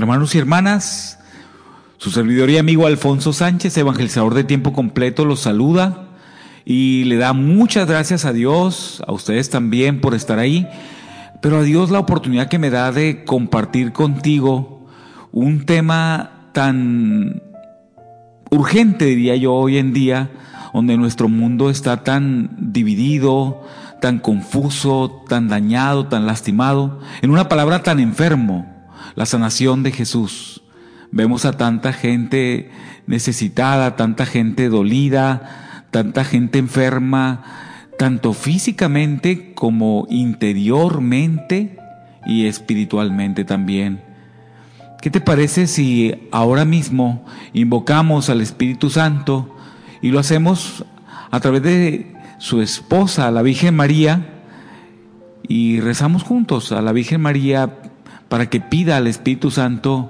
Hermanos y hermanas, su servidor y amigo Alfonso Sánchez, evangelizador de tiempo completo, los saluda y le da muchas gracias a Dios, a ustedes también por estar ahí, pero a Dios la oportunidad que me da de compartir contigo un tema tan urgente, diría yo, hoy en día, donde nuestro mundo está tan dividido, tan confuso, tan dañado, tan lastimado, en una palabra tan enfermo la sanación de Jesús. Vemos a tanta gente necesitada, tanta gente dolida, tanta gente enferma, tanto físicamente como interiormente y espiritualmente también. ¿Qué te parece si ahora mismo invocamos al Espíritu Santo y lo hacemos a través de su esposa, la Virgen María, y rezamos juntos a la Virgen María para que pida al Espíritu Santo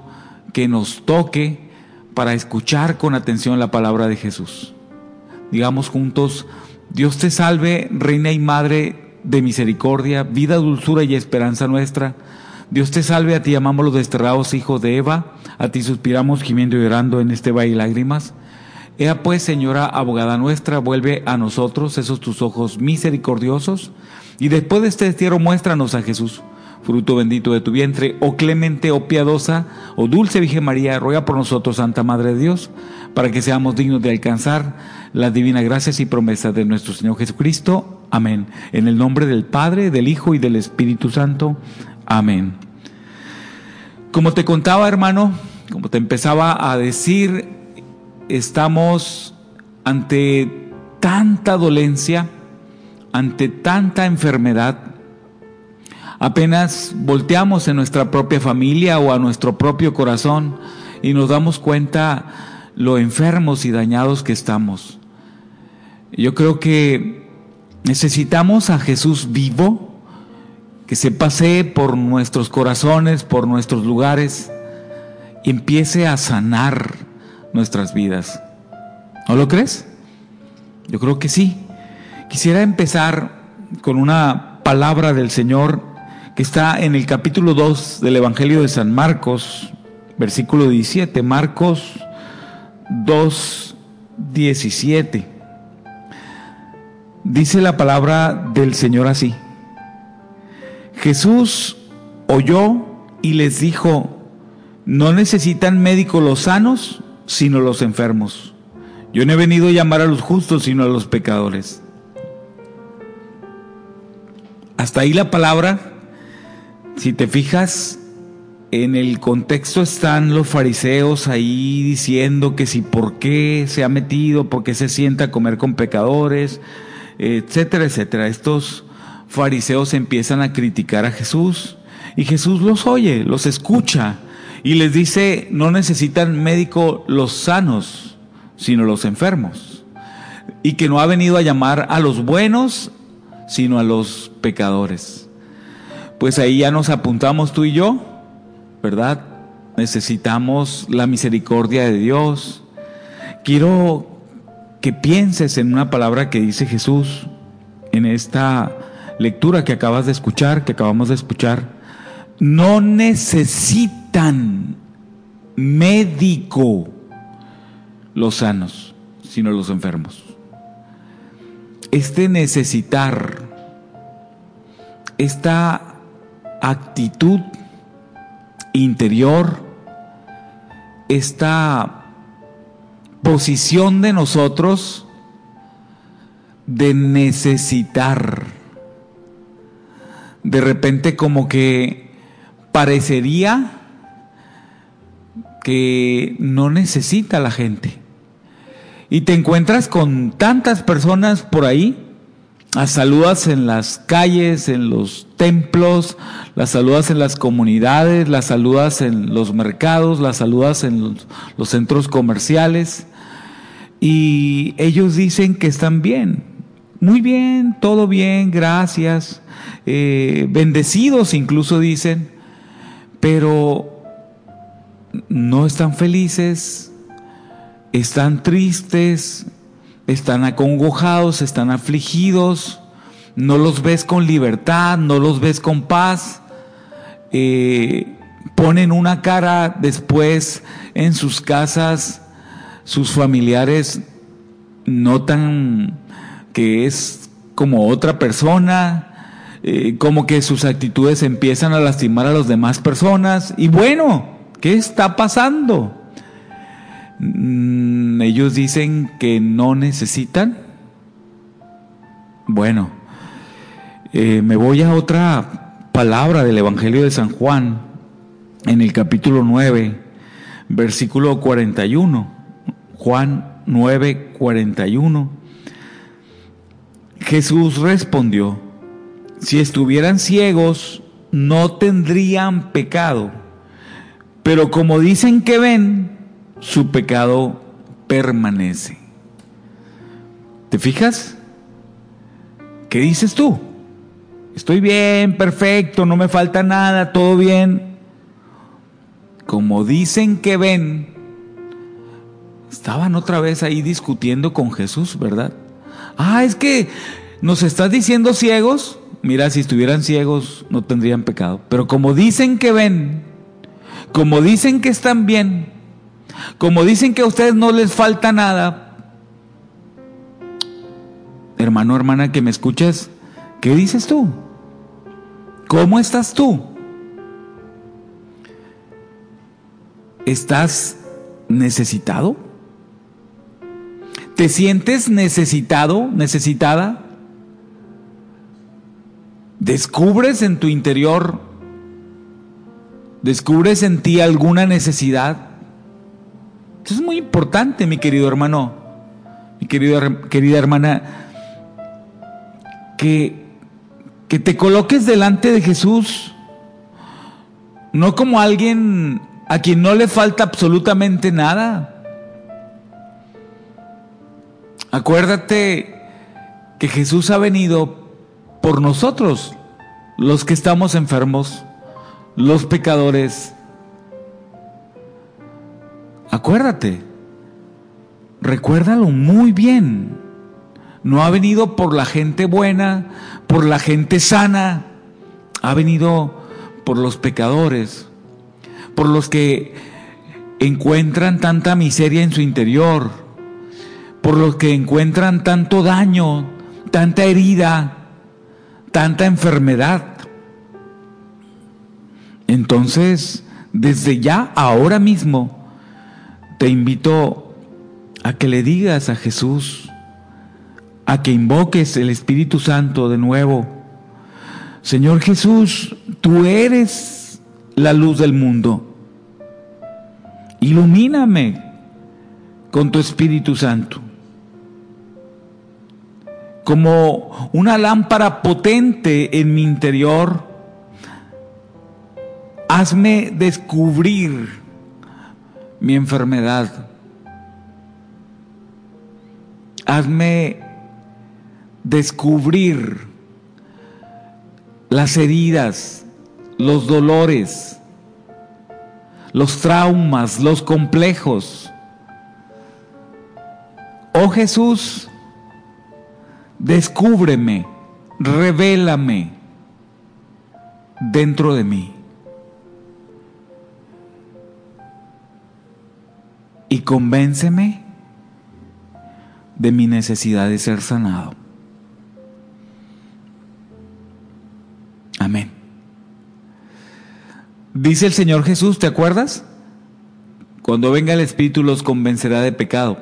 que nos toque para escuchar con atención la palabra de Jesús. Digamos juntos, Dios te salve, Reina y Madre de misericordia, vida, dulzura y esperanza nuestra. Dios te salve, a ti amamos los desterrados hijos de Eva, a ti suspiramos gimiendo y llorando en este valle de lágrimas. Ea pues, Señora abogada nuestra, vuelve a nosotros esos tus ojos misericordiosos, y después de este destierro muéstranos a Jesús fruto bendito de tu vientre, oh clemente, oh piadosa, oh dulce Virgen María, ruega por nosotros, Santa Madre de Dios, para que seamos dignos de alcanzar las divinas gracias y promesas de nuestro Señor Jesucristo. Amén. En el nombre del Padre, del Hijo y del Espíritu Santo. Amén. Como te contaba, hermano, como te empezaba a decir, estamos ante tanta dolencia, ante tanta enfermedad, Apenas volteamos en nuestra propia familia o a nuestro propio corazón y nos damos cuenta lo enfermos y dañados que estamos. Yo creo que necesitamos a Jesús vivo, que se pase por nuestros corazones, por nuestros lugares y empiece a sanar nuestras vidas. ¿No lo crees? Yo creo que sí. Quisiera empezar con una palabra del Señor está en el capítulo 2 del Evangelio de San Marcos, versículo 17, Marcos 2, 17. Dice la palabra del Señor así. Jesús oyó y les dijo, no necesitan médicos los sanos, sino los enfermos. Yo no he venido a llamar a los justos, sino a los pecadores. Hasta ahí la palabra si te fijas, en el contexto están los fariseos ahí diciendo que si por qué se ha metido, por qué se sienta a comer con pecadores, etcétera, etcétera. Estos fariseos empiezan a criticar a Jesús y Jesús los oye, los escucha y les dice, no necesitan médico los sanos, sino los enfermos. Y que no ha venido a llamar a los buenos, sino a los pecadores pues ahí ya nos apuntamos tú y yo, ¿verdad? Necesitamos la misericordia de Dios. Quiero que pienses en una palabra que dice Jesús en esta lectura que acabas de escuchar, que acabamos de escuchar. No necesitan médico los sanos, sino los enfermos. Este necesitar, esta actitud interior, esta posición de nosotros de necesitar. De repente como que parecería que no necesita la gente. Y te encuentras con tantas personas por ahí las saludas en las calles, en los templos, las saludas en las comunidades, las saludas en los mercados, las saludas en los, centros comerciales y ellos dicen que están bien. Muy bien, todo bien, gracias. Eh, bendecidos incluso dicen, pero no están felices, están tristes, están acongojados, están afligidos, no los ves con libertad, no los ves con paz. Eh, ponen una cara después en sus casas, sus familiares notan que es como otra persona, eh, como que sus actitudes empiezan a lastimar a las demás personas. Y bueno, ¿qué está pasando? Mm, ellos dicen que no necesitan. Bueno, eh, me voy a otra palabra del Evangelio de San Juan, en el capítulo 9, versículo 41. Juan 9, 41. Jesús respondió, si estuvieran ciegos, no tendrían pecado, pero como dicen que ven, su pecado permanece. ¿Te fijas? ¿Qué dices tú? Estoy bien, perfecto, no me falta nada, todo bien. Como dicen que ven, estaban otra vez ahí discutiendo con Jesús, ¿verdad? Ah, es que nos estás diciendo ciegos. Mira, si estuvieran ciegos no tendrían pecado. Pero como dicen que ven, como dicen que están bien, como dicen que a ustedes no les falta nada, hermano, hermana, que me escuches, ¿qué dices tú? ¿Cómo estás tú? ¿Estás necesitado? ¿Te sientes necesitado, necesitada? ¿Descubres en tu interior, descubres en ti alguna necesidad? Es muy importante, mi querido hermano, mi querido, querida hermana, que, que te coloques delante de Jesús, no como alguien a quien no le falta absolutamente nada. Acuérdate que Jesús ha venido por nosotros, los que estamos enfermos, los pecadores, Acuérdate, recuérdalo muy bien. No ha venido por la gente buena, por la gente sana, ha venido por los pecadores, por los que encuentran tanta miseria en su interior, por los que encuentran tanto daño, tanta herida, tanta enfermedad. Entonces, desde ya, ahora mismo, te invito a que le digas a Jesús, a que invoques el Espíritu Santo de nuevo. Señor Jesús, tú eres la luz del mundo. Ilumíname con tu Espíritu Santo. Como una lámpara potente en mi interior, hazme descubrir mi enfermedad. Hazme descubrir las heridas, los dolores, los traumas, los complejos. Oh Jesús, descúbreme, revélame dentro de mí. Y convénceme de mi necesidad de ser sanado. Amén. Dice el Señor Jesús, ¿te acuerdas? Cuando venga el Espíritu los convencerá de pecado.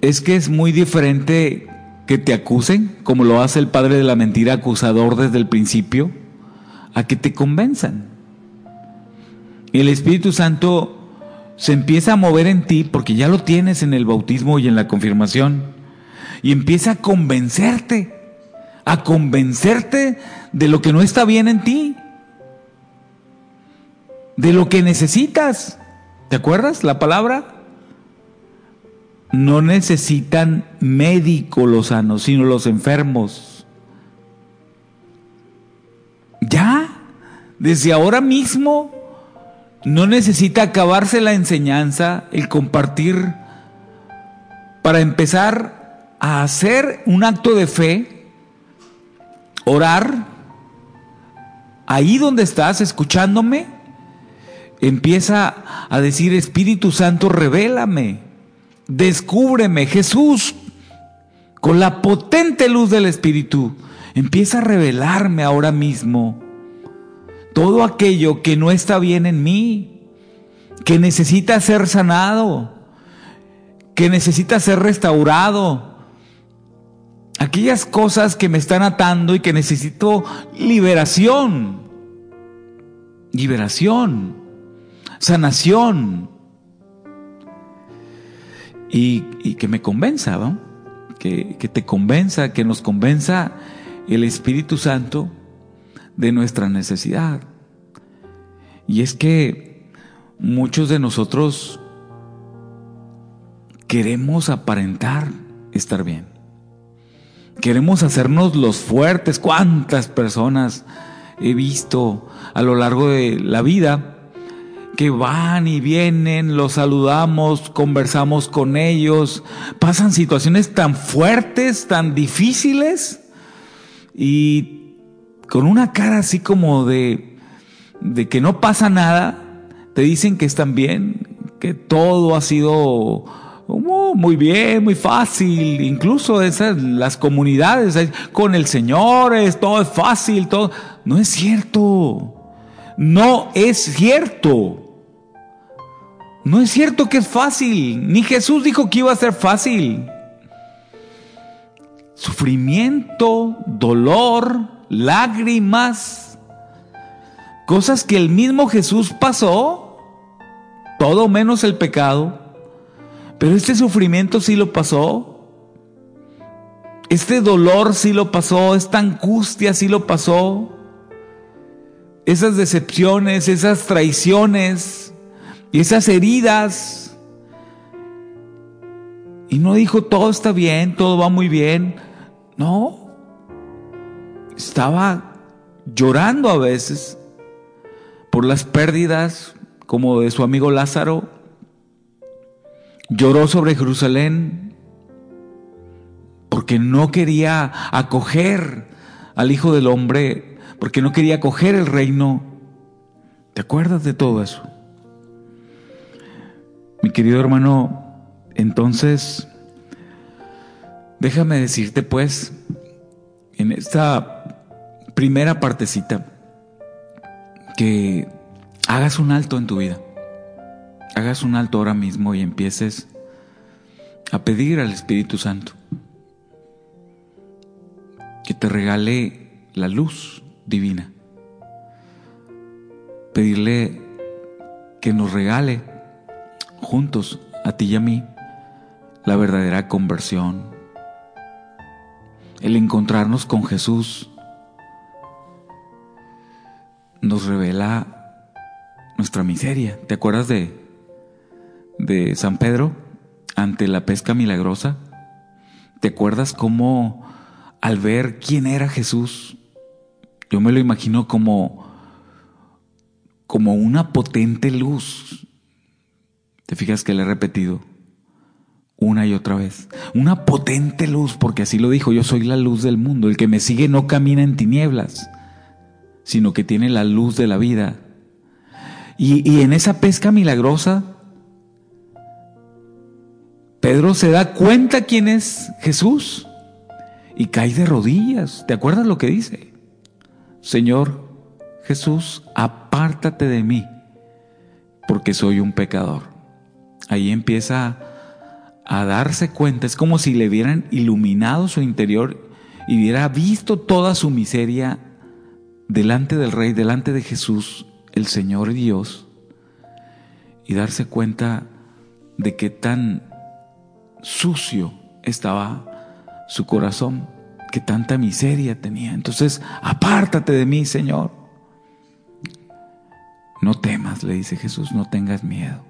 Es que es muy diferente que te acusen, como lo hace el padre de la mentira acusador desde el principio, a que te convenzan el Espíritu Santo se empieza a mover en ti porque ya lo tienes en el bautismo y en la confirmación. Y empieza a convencerte, a convencerte de lo que no está bien en ti, de lo que necesitas. ¿Te acuerdas la palabra? No necesitan médico los sanos, sino los enfermos. Ya, desde ahora mismo no necesita acabarse la enseñanza, el compartir, para empezar a hacer un acto de fe, orar, ahí donde estás escuchándome, empieza a decir, Espíritu Santo, revélame, descúbreme, Jesús, con la potente luz del Espíritu, empieza a revelarme ahora mismo todo aquello que no está bien en mí, que necesita ser sanado, que necesita ser restaurado, aquellas cosas que me están atando y que necesito liberación, liberación, sanación. Y, que me convenza, que te convenza, que nos convenza el Espíritu Santo de nuestra necesidad. Y es que muchos de nosotros queremos aparentar estar bien. Queremos hacernos los fuertes. ¿Cuántas personas he visto a lo largo de la vida que van y vienen, los saludamos, conversamos con ellos, pasan situaciones tan fuertes, tan difíciles y con una cara así como de, de que no pasa nada, te dicen que están bien, que todo ha sido Oh, muy bien, muy fácil. Incluso esas, las comunidades con el Señor, es, todo es fácil, todo. No es cierto. No es cierto. No es cierto que es fácil. Ni Jesús dijo que iba a ser fácil. Sufrimiento, dolor, lágrimas, cosas que el mismo Jesús pasó, todo menos el pecado pero este sufrimiento sí lo pasó. Este dolor sí lo pasó. Esta angustia sí lo pasó. Esas decepciones, esas traiciones y esas heridas. Y no dijo todo está bien, todo va muy bien. No. Estaba llorando a veces por las pérdidas como de su amigo Lázaro Lloró sobre Jerusalén porque no quería acoger al Hijo del Hombre, porque no quería acoger el reino. ¿Te acuerdas de todo eso? Mi querido hermano, entonces, déjame decirte pues, en esta primera partecita, que hagas un alto en tu vida hagas un alto ahora mismo y empieces a pedir al Espíritu Santo que te regale la luz divina. Pedirle que nos regale juntos a ti y a mí la verdadera conversión, el encontrarnos con Jesús nos revela nuestra miseria. ¿Te acuerdas de de San Pedro ante la pesca milagrosa? ¿Te acuerdas cómo al ver quién era Jesús, yo me lo imagino como como una potente luz. ¿Te fijas que le he repetido una y otra vez? Una potente luz, porque así lo dijo, yo soy la luz del mundo, el que me sigue no camina en tinieblas, sino que tiene la luz de la vida. Y, y en esa pesca milagrosa, Pedro se da cuenta quién es Jesús y cae de rodillas. ¿Te acuerdas lo que dice? Señor Jesús, apártate de mí, porque soy un pecador. Ahí empieza a darse cuenta, es como si le hubieran iluminado su interior y hubiera visto toda su miseria delante del Rey, delante de Jesús, el Señor Dios, y darse cuenta de que tan sucio estaba su corazón, que tanta miseria tenía. Entonces, apártate de mí, Señor. No temas, le dice Jesús, no tengas miedo.